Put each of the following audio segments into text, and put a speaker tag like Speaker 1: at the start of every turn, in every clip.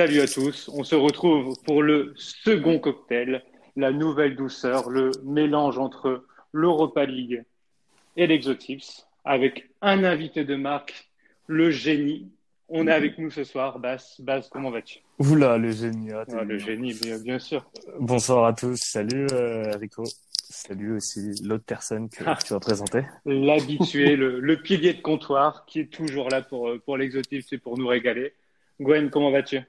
Speaker 1: Salut à tous. On se retrouve pour le second cocktail, la nouvelle douceur, le mélange entre l'Europa League et l'Exotips, avec un invité de marque, le génie. On est avec nous ce soir, Bas. Bas, comment vas-tu?
Speaker 2: Oula, le génie. Ah,
Speaker 1: ah, le génie, bien, sûr.
Speaker 2: Bonsoir à tous. Salut euh, Rico. Salut aussi l'autre personne que, ah. tu vas présenter.
Speaker 1: L'habitué, le, le, pilier de comptoir qui est toujours là pour, pour l'Exotips et pour nous régaler. Gwen, comment vas-tu?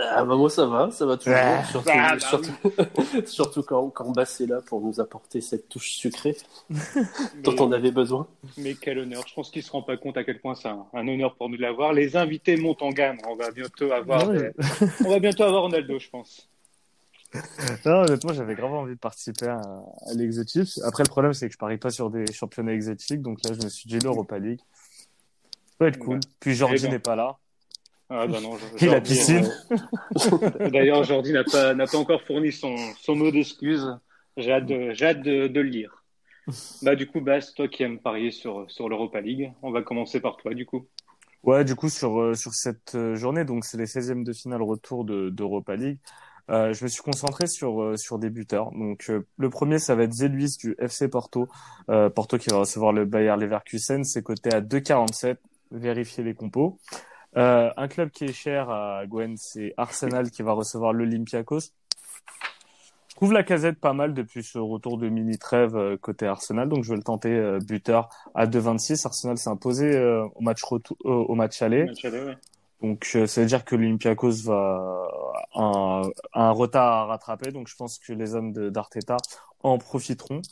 Speaker 3: Ah bah moi ça va, ça va toujours. surtout, ah, bah surtout, quand, quand Bass est là pour nous apporter cette touche sucrée dont on avait besoin.
Speaker 1: Mais quel honneur. Je pense qu'il se rend pas compte à quel point c'est un, honneur pour nous de l'avoir. Les invités montent en gamme. On va bientôt avoir, on va bientôt avoir Ronaldo, je pense.
Speaker 2: Non, honnêtement, j'avais grave envie de participer à, à l'Exotics. Après, le problème, c'est que je parie pas sur des championnats exotiques. Donc là, je me suis dit l'Europa League. Ça peut être cool. Puis Jordi eh ben. n'est pas là.
Speaker 1: Ah bah non,
Speaker 2: Jordi, la piscine.
Speaker 1: Euh, d'ailleurs, Jordi n'a pas, n'a pas encore fourni son, son mot d'excuse. J'ai hâte, de, j'ai hâte de, de, le lire. Bah du coup, Bas, toi qui aimes parier sur, sur l'Europa League, on va commencer par toi du coup.
Speaker 2: Ouais, du coup sur, euh, sur cette euh, journée, donc c'est les 16e de finale retour de, d'Europa League. Euh, je me suis concentré sur sur des buteurs. Donc le premier, ça va être Zeluis du FC Porto. Euh, Porto qui va recevoir le Bayer Leverkusen. C'est coté à 2,47. Vérifiez les compos. Euh, un club qui est cher à Gwen, c'est Arsenal qui va recevoir l'Olympiakos. Je trouve la casette pas mal depuis ce retour de mini trêve euh, côté Arsenal, donc je vais le tenter euh, buteur à 2,26. Arsenal s'est imposé au match retour, au match aller. Donc ça veut dire que l'Olympiakos va un, un retard à rattraper, donc je pense que les hommes d'Arteta en profiteront.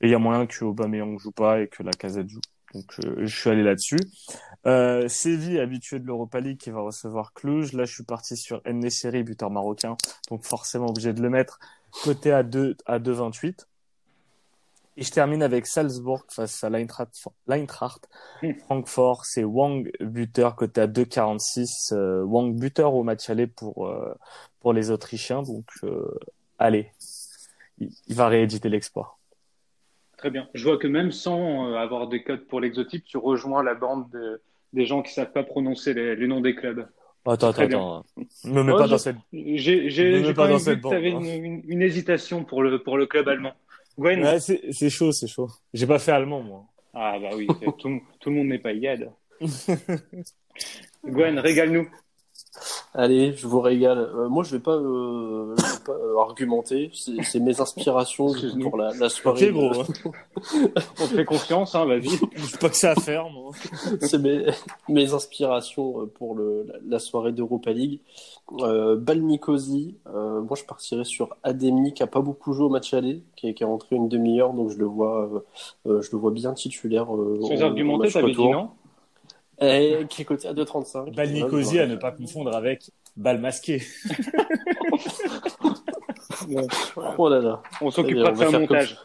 Speaker 2: Et il y a moyen que Aubameyang joue pas et que la casette joue. Donc je suis allé là-dessus. Euh, Séville, habitué de l'Europa League, qui va recevoir Cluj. Là, je suis parti sur Nesiri, buteur marocain, donc forcément obligé de le mettre côté à 2 à 2,28. Et je termine avec Salzbourg face à l'Eintracht. Francfort, c'est Wang buteur côté à 2,46. Euh, Wang buteur au match aller pour euh, pour les Autrichiens. Donc euh, allez, il, il va rééditer l'exploit.
Speaker 1: Très bien. Je vois que même sans euh, avoir des codes pour l'exotique, tu rejoins la bande des gens qui savent pas prononcer les, noms des clubs.
Speaker 2: Attends, attends, attends. Ne me mets pas dans cette.
Speaker 1: J'ai, pas, dans cette bande. Tu avais une, une, hésitation pour le pour le club allemand.
Speaker 2: Gwen. Ouais, c'est, chaud, c'est chaud. J'ai pas fait allemand moi.
Speaker 1: Ah bah oui, tout, tout le monde n'est pas égal. Gwen, régale-nous.
Speaker 3: Allez, je vous régale. Euh, moi, je vais pas, euh, vais pas euh, argumenter. C'est mes inspirations pour la, la soirée.
Speaker 2: Ok, gros.
Speaker 1: On te fait confiance, hein, vas-y.
Speaker 2: Je pas que ça à faire, moi.
Speaker 3: C'est mes, mes inspirations pour le, la, soirée d'Europa League. Euh, Balnicosi, euh, moi, je partirais sur Ademi, qui a pas beaucoup joué au match aller, qui est, qui est rentré une demi-heure, donc je le vois, je le vois bien titulaire.
Speaker 1: Sans argumenter, t'avais dit non?
Speaker 3: Et qui est coté à 2,35.
Speaker 2: Balnicosi à ne pas confondre avec bal masqué.
Speaker 3: oh là là.
Speaker 1: On s'occupera de faire un montage.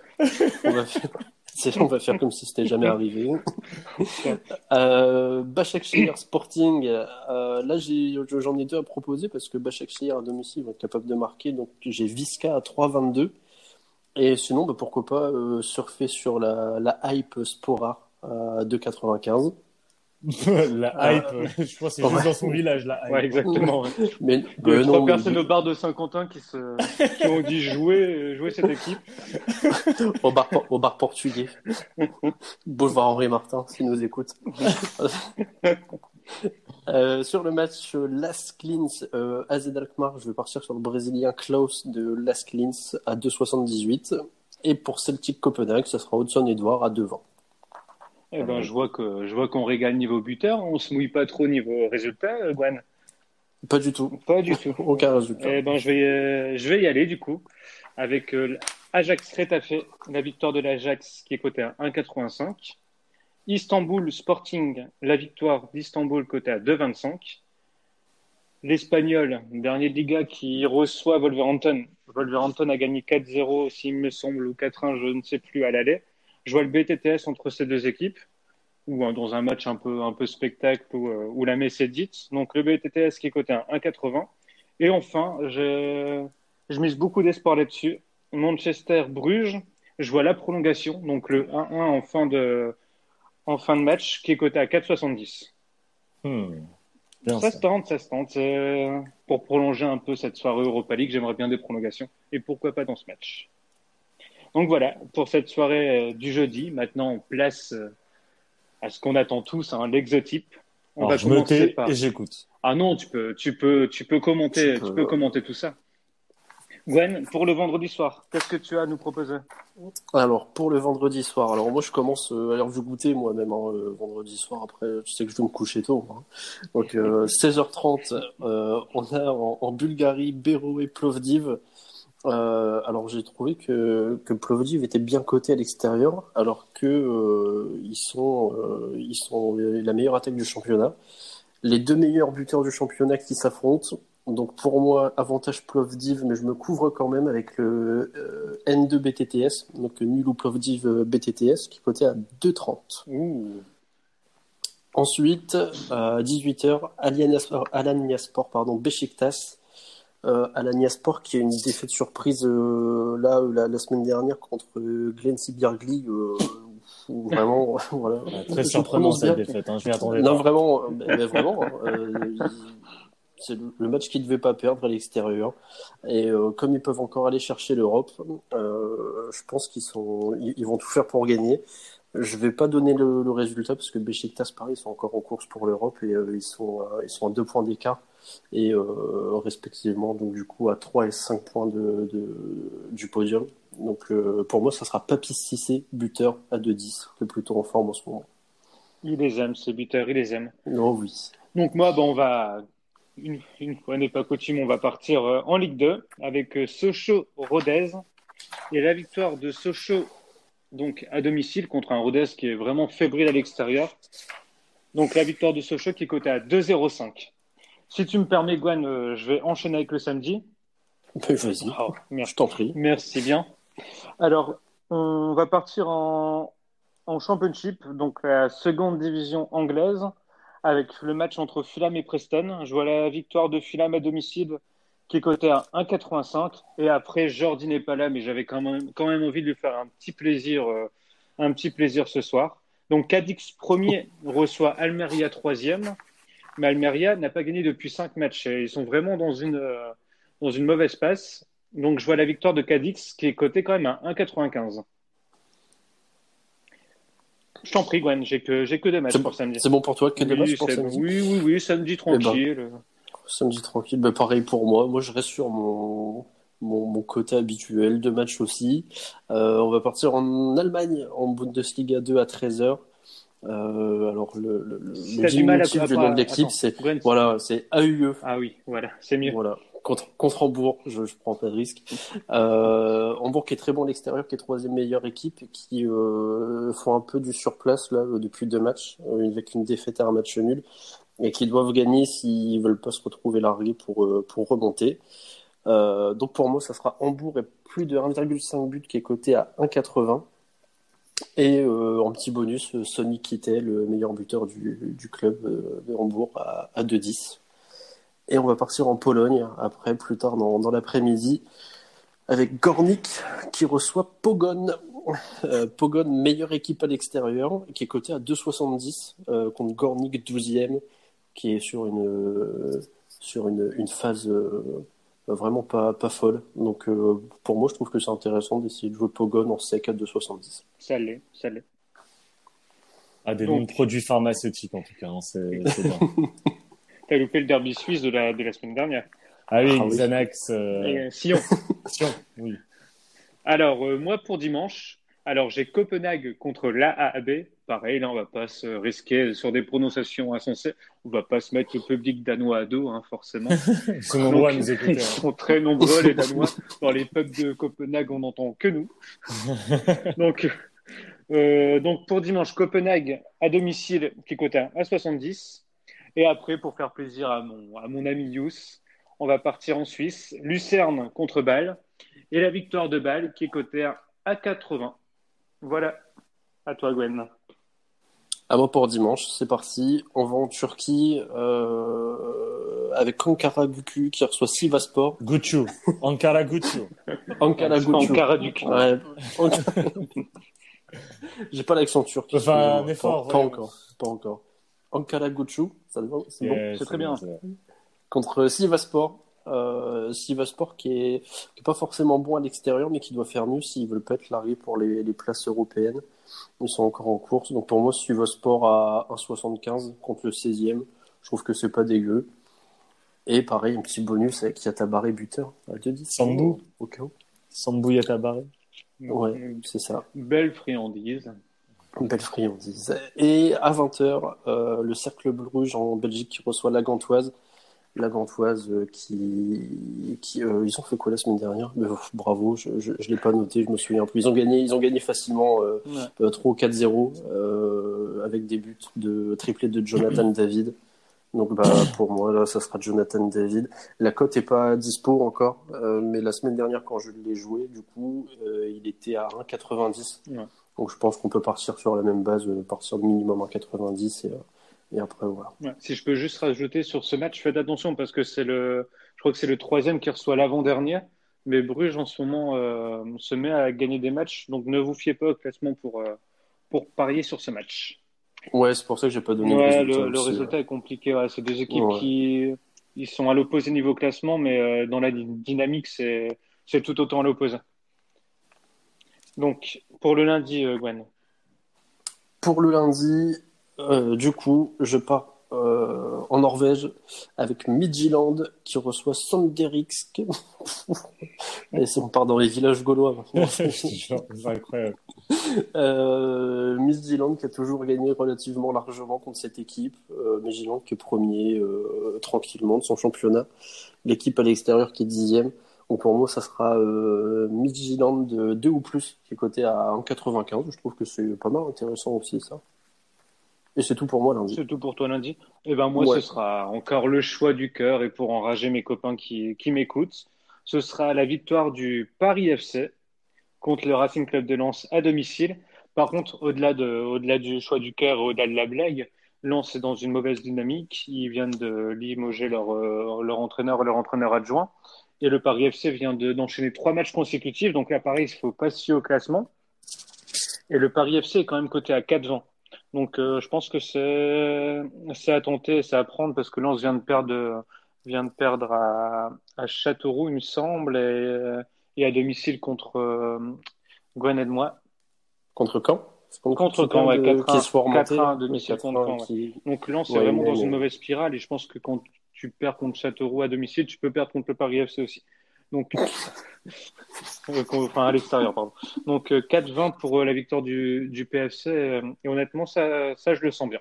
Speaker 3: on, va faire... on va faire comme si c'était jamais arrivé. euh, Başakşehir Sporting. Euh, là, j'en ai, deux à proposer parce que Başakşehir à domicile vont être capables de marquer. Donc, j'ai Visca à 3,22. Et sinon, bah, pourquoi pas euh, surfer sur la, la hype Spora à 2,95.
Speaker 2: la ah. hype, je pense que c'est juste dans son village, la hype.
Speaker 1: Ouais, exactement. Mais, Il y a trois personnes au bar de Saint-Quentin qui, se... qui ont dit jouer, jouer cette équipe.
Speaker 3: au, bar, au bar portugais. Boulevard Henri Martin, s'il nous écoute. euh, sur le match Las Clins, euh, AZ Alkmaar, je vais partir sur le brésilien Klaus de Las Clins à 2,78. Et pour Celtic Copenhague, ça sera Hudson Edouard à 2,20.
Speaker 1: Eh ben, je vois que je vois qu'on régale niveau buteur. On se mouille pas trop niveau résultat, euh, Gwen.
Speaker 3: Pas du tout.
Speaker 1: Pas du tout.
Speaker 3: Aucun résultat.
Speaker 1: Eh ben, je vais euh, je vais y aller du coup avec euh, Ajax Retafe, la victoire de l'Ajax qui est cotée à 1,85. Istanbul Sporting, la victoire d'Istanbul cotée à 2,25. L'Espagnol, dernier de Liga qui reçoit Wolverhampton. Wolverhampton a gagné 4-0, s'il me semble, ou 4-1, je ne sais plus, à l'aller je vois le BTTS entre ces deux équipes, ou hein, dans un match un peu, un peu spectacle où, euh, où la messe est dite. Donc le BTTS qui est coté à 1,80. Et enfin, je, je mise beaucoup d'espoir là-dessus. Manchester-Bruges, je vois la prolongation, donc le 1-1 en fin de, en fin de match, qui est coté à 4,70.
Speaker 2: Hmm.
Speaker 1: ça, ça, se tente, ça se tente. Euh, pour prolonger un peu cette soirée Europa League, j'aimerais bien des prolongations. Et pourquoi pas dans ce match? Donc voilà, pour cette soirée euh, du jeudi. Maintenant, on place euh, à ce qu'on attend tous, hein, l'exotype.
Speaker 2: On va je me tais et j'écoute.
Speaker 1: Ah non, tu peux, tu peux, tu peux commenter, tu peux commenter tout ça. Gwen, pour le vendredi soir, qu'est-ce que tu as à nous proposer?
Speaker 3: Alors, pour le vendredi soir, alors moi je commence euh, à l'heure du goûter moi-même, hein, le vendredi soir, après tu sais que je dois me coucher tôt. Hein. Donc 16h30, euh, on a en, Bulgarie Béro et Plovdiv. Alors j'ai trouvé que, que Plovdiv était bien coté à l'extérieur, alors que ils, sont, ils sont la meilleure attaque du championnat. Les deux meilleurs buteurs du championnat qui s'affrontent, donc pour moi, avantage Plovdiv, mais je me couvre quand même avec le euh, N2 BTTS, donc nul ou Plovdiv euh, BTTS, qui est coté à 2,30. Ensuite, à 18h, Alanya Sport, pardon, Besiktas. Euh, Alanya Sport qui a une défaite surprise euh, là la, semaine dernière contre Glenn Sibirgli. vraiment, voilà.
Speaker 2: Très surprenant cette défaite, hein, je m'y attendais
Speaker 3: Non, vraiment, mais, vraiment. Hein, c'est le match qu'ils ne devaient pas perdre à l'extérieur. Et euh, comme ils peuvent encore aller chercher l'Europe, euh, je pense qu'ils sont, ils, vont tout faire pour gagner. Je vais pas donner le, résultat parce que Besiktas Paris sont encore en course pour l'Europe et euh, ils sont ils sont à deux points d'écart et respectivement donc du coup à 3 et 5 points de, du podium. Donc pour moi ça sera Papis Cissé buteur à 2-10 qui est plutôt en forme en ce moment.
Speaker 1: Il les aime ces buteurs, il les aime.
Speaker 3: Non oui.
Speaker 1: Donc moi on va une, fois n'est pas coutume, on va partir euh, en Ligue 2 avec euh, Sochaux-Rodez. Et la victoire de Sochaux donc à domicile contre un Rodez qui est vraiment fébrile à l'extérieur. Donc la victoire de Sochaux qui est cotée à 2-0-5. Si tu me permets, Gwen, euh, je vais enchaîner avec le samedi.
Speaker 3: Vas-y, oh, je t'en prie.
Speaker 1: Merci bien. Alors, on va partir en, en Championship, donc la seconde division anglaise avec le match entre Fulham et Preston. Je vois la victoire de Fulham à domicile qui est cotée à 1,85. Et après, Jordi n'est pas là, mais j'avais quand même, quand même envie de lui faire un petit plaisir, euh, un petit plaisir ce soir. Donc, Cadix premier reçoit Almeria troisième. Mais Almeria n'a pas gagné depuis cinq matchs. Ils sont vraiment dans une, euh, dans une mauvaise passe. Donc, je vois la victoire de Cadix qui est cotée quand même à 1,95. Je t'en prie, Gwen, j'ai que, j'ai que des matchs pour samedi.
Speaker 3: C'est bon pour toi, que des matchs pour
Speaker 1: samedi Oui, oui, oui, samedi eh ben, tranquille.
Speaker 3: Samedi tranquille, bah, pareil pour moi. Moi, je reste sur mon, mon, habituel de match aussi. Euh, on va partir en Allemagne, en Bundesliga 2 à 13h. Euh, alors le, le, le à... du nom de l'équipe c'est voilà c'est AUE
Speaker 1: ah oui voilà c'est mieux
Speaker 3: voilà contre, contre Hambourg, je, je prends pas de risque. Euh, Hambourg qui est très bon à l'extérieur, qui est troisième meilleure équipe, qui euh, font un peu du surplace là depuis deux matchs, avec une défaite à un match nul, et qui doivent gagner s'ils veulent pas se retrouver largués pour euh, pour remonter. Euh, donc pour moi, ça sera Hambourg et plus de 1,5 but qui est coté à 1,80. Et euh, en petit bonus, Sonny Kittel, le meilleur buteur du, du club de Hambourg, à, à 2,10. Et on va partir en Pologne après, plus tard dans, dans l'après-midi, avec Gornik qui reçoit Pogon. Pogon, meilleure équipe à l'extérieur, qui est coté à 2,70 euh, contre Gornik 12e, qui est sur une, euh, sur une, une phase euh, vraiment pas, pas folle. Donc euh, pour moi, je trouve que c'est intéressant d'essayer de jouer Pogon en sec à 2,70.
Speaker 1: Ça l'est, ça l'est.
Speaker 2: Ah, des bons produits pharmaceutiques en tout cas, hein, c'est bien.
Speaker 1: T'as loupé le derby suisse de la, de la semaine dernière.
Speaker 2: Ah oui, ah Xanax. Euh...
Speaker 1: Sion.
Speaker 2: Sion, oui.
Speaker 1: Alors, euh, moi, pour dimanche, alors j'ai Copenhague contre l'AAB. Pareil, là, on va pas se risquer sur des prononciations insensées. On va pas se mettre le public danois à dos, hein, forcément.
Speaker 2: ils sont nombreux à nous écouter. Ils
Speaker 1: sont très nombreux, les Danois. Dans les pubs de Copenhague, on n'entend que nous. donc, euh, donc, pour dimanche, Copenhague à domicile qui cote à 70. Et après, pour faire plaisir à mon, à mon ami Yous, on va partir en Suisse. Lucerne contre Bâle. Et la victoire de Bâle qui est cotée à 80. Voilà. À toi, Gwen.
Speaker 3: À moi pour dimanche, c'est parti. On va en Turquie euh, avec Ankara Gucu qui reçoit Sivaspor.
Speaker 2: Gucu. Ankara Gucu.
Speaker 3: Ankara Gucu.
Speaker 1: Ankara Gucu.
Speaker 3: Ouais. J'ai pas l'accent turc.
Speaker 2: Enfin, un effort.
Speaker 3: Pas, pas encore. Pas encore. Ankara Gucci, ça C'est bon?
Speaker 1: C'est très bien.
Speaker 3: Contre Sivaspor. Euh, Sivaspor qui est, qui est pas forcément bon à l'extérieur, mais qui doit faire mieux s'ils veulent pas être largués pour les, les places européennes. Ils sont encore en course. Donc pour moi, Sivaspor à 1,75 contre le 16e. Je trouve que c'est pas dégueu. Et pareil, un petit bonus avec Yatabaré buteur à 2,10.
Speaker 2: Sambou.
Speaker 3: Au cas où.
Speaker 2: Sambou Yatabaré.
Speaker 3: Ouais, c'est ça.
Speaker 1: Belle friandise.
Speaker 3: Belle friandise. Et à 20h, euh, le Cercle Bruges en Belgique qui reçoit la Gantoise. La Gantoise euh, qui. qui euh, ils ont fait quoi la semaine dernière? Bravo, je ne l'ai pas noté, je me souviens plus. Ils ont gagné, ils ont gagné facilement euh,
Speaker 1: Ouais.
Speaker 3: euh, 3 ou 4-0 euh, avec des buts de triplé de Jonathan David. Donc bah, pour moi, là, ça sera Jonathan David. La cote est pas dispo encore, euh, mais la semaine dernière, quand je l'ai joué, du coup, il était à 1,90.
Speaker 1: Ouais.
Speaker 3: Donc je pense qu'on peut partir sur la même base, partir de minimum 1,90 et, et après voilà.
Speaker 1: Ouais. Si je peux juste rajouter sur ce match, faites attention parce que c'est le, je crois que c'est le troisième qui reçoit l'avant-dernier. Mais Bruges en ce moment euh, se met à gagner des matchs, donc ne vous fiez pas au classement pour, euh, pour parier sur ce match.
Speaker 3: Ouais, c'est pour ça que j'ai pas donné
Speaker 1: Ouais,
Speaker 3: le résultat.
Speaker 1: le, le résultat est compliqué. Ouais. C'est deux équipes
Speaker 3: Ouais.
Speaker 1: qui ils sont à l'opposé niveau classement, mais euh, dans la dy- dynamique, c'est c'est tout autant à l'opposé. Donc, pour le lundi, euh, Gwen.
Speaker 3: Pour le lundi, euh, du coup, je pars euh, en Norvège avec Midtjylland qui reçoit Sonderiksk. Et si on part dans les villages gaulois
Speaker 2: c'est incroyable.
Speaker 3: Euh, qui a toujours gagné relativement largement contre cette équipe. Euh, qui est premier euh, tranquillement de son championnat. L'équipe à l'extérieur qui est dixième. Donc pour moi, ça sera euh, Midtjylland de 2 ou plus qui est coté à 1,95. Je trouve que c'est pas mal intéressant aussi ça. Et c'est tout pour moi lundi.
Speaker 1: C'est tout pour toi lundi. Et ben moi,
Speaker 3: Ouais.
Speaker 1: ce sera encore le choix du cœur et pour enrager mes copains qui, qui m'écoutent, ce sera la victoire du Paris FC contre le Racing Club de Lens à domicile. Par contre, au-delà de, au-delà du choix du cœur, au-delà de la blague, Lens est dans une mauvaise dynamique. Ils viennent de limoger leur, euh, leur entraîneur et leur entraîneur adjoint. Et le Paris FC vient de, d'enchaîner trois matchs consécutifs. Donc là, pareil, il faut pas se fier au classement. Et le Paris FC est quand même coté à 4-20. Donc euh, je pense que c'est à tenter, c'est à prendre parce que Lens vient de perdre euh, vient de perdre à, à Châteauroux, il me semble, et, euh, et à domicile contre euh, Gwen et moi.
Speaker 3: Contre Caen C'est
Speaker 1: Contre Caen, ouais,
Speaker 3: de-
Speaker 1: 4-1,
Speaker 3: qui est soit remonté.
Speaker 1: 4-1 à domicile
Speaker 3: Ouais,
Speaker 1: contre
Speaker 3: 4-1
Speaker 1: Caen, ouais.
Speaker 3: qui-
Speaker 1: Donc Lens est vraiment dans une mauvaise spirale et je pense que quand tu perds contre Châteauroux à domicile, tu peux perdre contre le Paris FC aussi. Donc Euh, enfin à l'extérieur pardon. Donc euh, 4-20 pour euh, la victoire du, PFC euh, et honnêtement ça ça je le sens bien.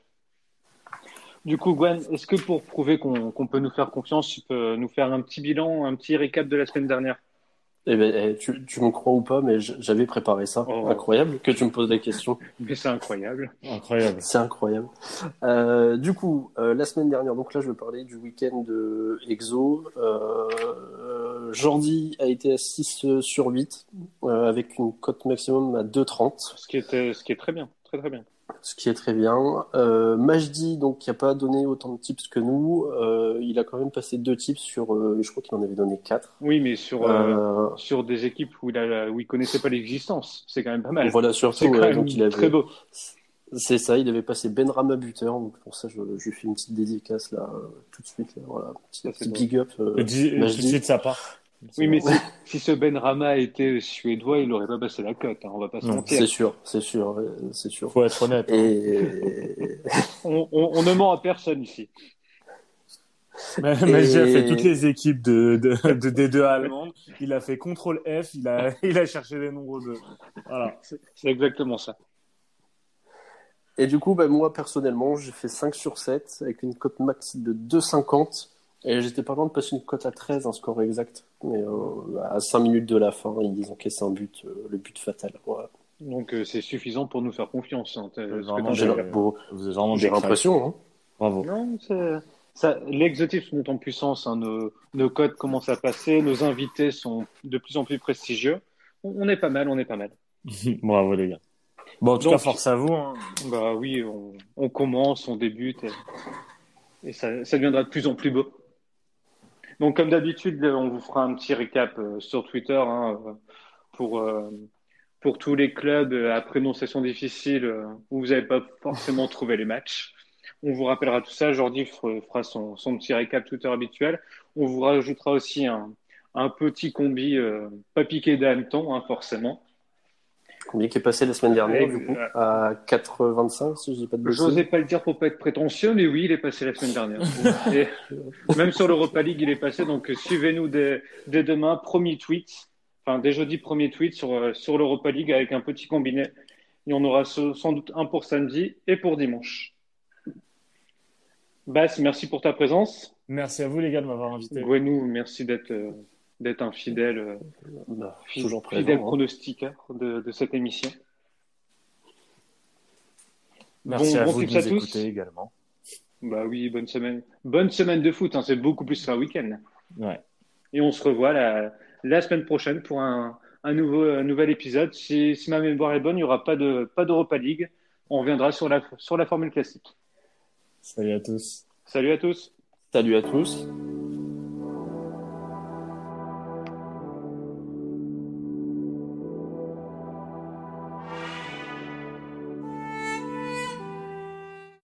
Speaker 1: Du coup Gwen, est-ce que pour prouver qu'on peut nous faire confiance, tu peux nous faire un petit bilan, un petit récap de la semaine dernière?
Speaker 3: Eh ben, eh, tu, tu me crois ou pas, mais j'avais préparé ça.
Speaker 1: Oh.
Speaker 3: Incroyable que tu me poses la question.
Speaker 1: Mais c'est incroyable.
Speaker 2: Incroyable.
Speaker 3: C'est incroyable. Euh, du coup, euh, la semaine dernière, donc là, je vais parler du week-end de Exo. Euh, euh, Jordi a été à 6 sur 8, euh, avec une cote maximum à 2,30,
Speaker 1: Ce qui était ce qui est très bien, très très bien.
Speaker 3: Ce qui est très bien. Euh, Majdi, donc, qui n'a pas donné autant de tips que nous, euh, il a quand même passé deux tips sur, euh, je crois qu'il en avait donné 4.
Speaker 1: Oui, mais sur euh,
Speaker 3: Euh,
Speaker 1: sur des équipes où il où il connaissait pas l'existence, c'est quand même pas mal.
Speaker 3: voilà,
Speaker 1: C'est
Speaker 3: surtout,
Speaker 1: quand
Speaker 3: ouais,
Speaker 1: même
Speaker 3: donc il avait,
Speaker 1: très beau.
Speaker 3: C'est ça, il avait passé Ben Rama buteur, donc pour ça je, je lui fais une petite dédicace là, tout de suite, là, voilà, petit, petit big up. euh,
Speaker 2: Le le de sa part.
Speaker 1: Oui, mais si, si ce Ben Rama était suédois, il aurait pas passé la cote, hein, on va pas se mentir.
Speaker 3: C'est sûr, c'est sûr, c'est sûr.
Speaker 2: Faut être honnête. hein.
Speaker 3: Et
Speaker 1: On, on, on ne ment à personne ici.
Speaker 2: Mais Majdi a fait toutes les équipes de, de, de D2 allemandes. Il a fait contrôle F. Il a, il a cherché les nombres de. Voilà.
Speaker 1: C'est c'est exactement ça.
Speaker 3: Et du coup, bah, moi, personnellement, j'ai fait 5 sur 7 avec une cote max de 2,50. Et j'étais pas loin de passer une cote à 13, un score exact. Mais euh, à 5 minutes de la fin, ils encaissent un but, euh, le but fatal. Voilà.
Speaker 1: Donc euh, c'est suffisant pour nous faire confiance. hein.
Speaker 3: J'ai l'impression. Hein.
Speaker 2: Bravo.
Speaker 1: Non, c'est- ça, l'exotisme monte en puissance. hein. Nos, nos codes commencent à passer. Nos invités sont de plus en plus prestigieux. On, on est pas mal, on est pas mal.
Speaker 2: Bravo les gars. Bon, en tout
Speaker 1: Donc-
Speaker 2: cas, force à vous. hein.
Speaker 1: Bah oui, on, on commence, on débute et, et ça, ça deviendra de plus en plus beau. Donc comme d'habitude, on vous fera un petit récap euh, sur Twitter hein, pour, euh, pour tous les clubs euh, à prononciation difficile euh, où vous n'avez pas forcément trouvé les matchs. On vous rappellera tout ça. Jordi fera son, petit récap Twitter habituel. On vous rajoutera aussi un, un petit combi euh, pas piqué d'hameçon, hein, forcément.
Speaker 3: Combien qui est passé la semaine dernière, du coup, à 4,25, si je dis pas de bêtises.
Speaker 1: J'osais pas le dire pour pas être prétentieux, mais oui, il est passé la semaine dernière. Et même sur l'Europa League, il est passé. Donc, suivez-nous dès, dès, demain, premier tweet, enfin, dès jeudi, premier tweet sur, euh, sur l'Europa League avec un petit combiné. Il y en aura sans doute un pour samedi et pour dimanche. Bass, merci pour ta présence.
Speaker 2: Merci à vous, les gars, de m'avoir invité.
Speaker 1: Gwenou, merci d'être euh, d'être un fidèle, euh,
Speaker 3: Bah,
Speaker 1: fidèle,
Speaker 3: toujours présent,
Speaker 1: fidèle
Speaker 3: hein.
Speaker 1: pronostiqueur de, de cette émission.
Speaker 2: Merci
Speaker 1: Bon-
Speaker 2: à
Speaker 1: bon
Speaker 2: vous de nous
Speaker 1: à tous.
Speaker 2: écouter également.
Speaker 1: Bah oui, bonne semaine. Bonne semaine de foot, hein, c'est beaucoup plus qu'un week-end.
Speaker 2: Ouais.
Speaker 1: Et on se revoit la, la semaine prochaine pour un, un, nouveau, un nouvel épisode. Si, si ma mémoire est bonne, il n'y aura pas de pas d'Europa League. On reviendra sur la, sur la formule classique.
Speaker 2: Salut à tous.
Speaker 1: Salut à tous.
Speaker 3: Salut à tous.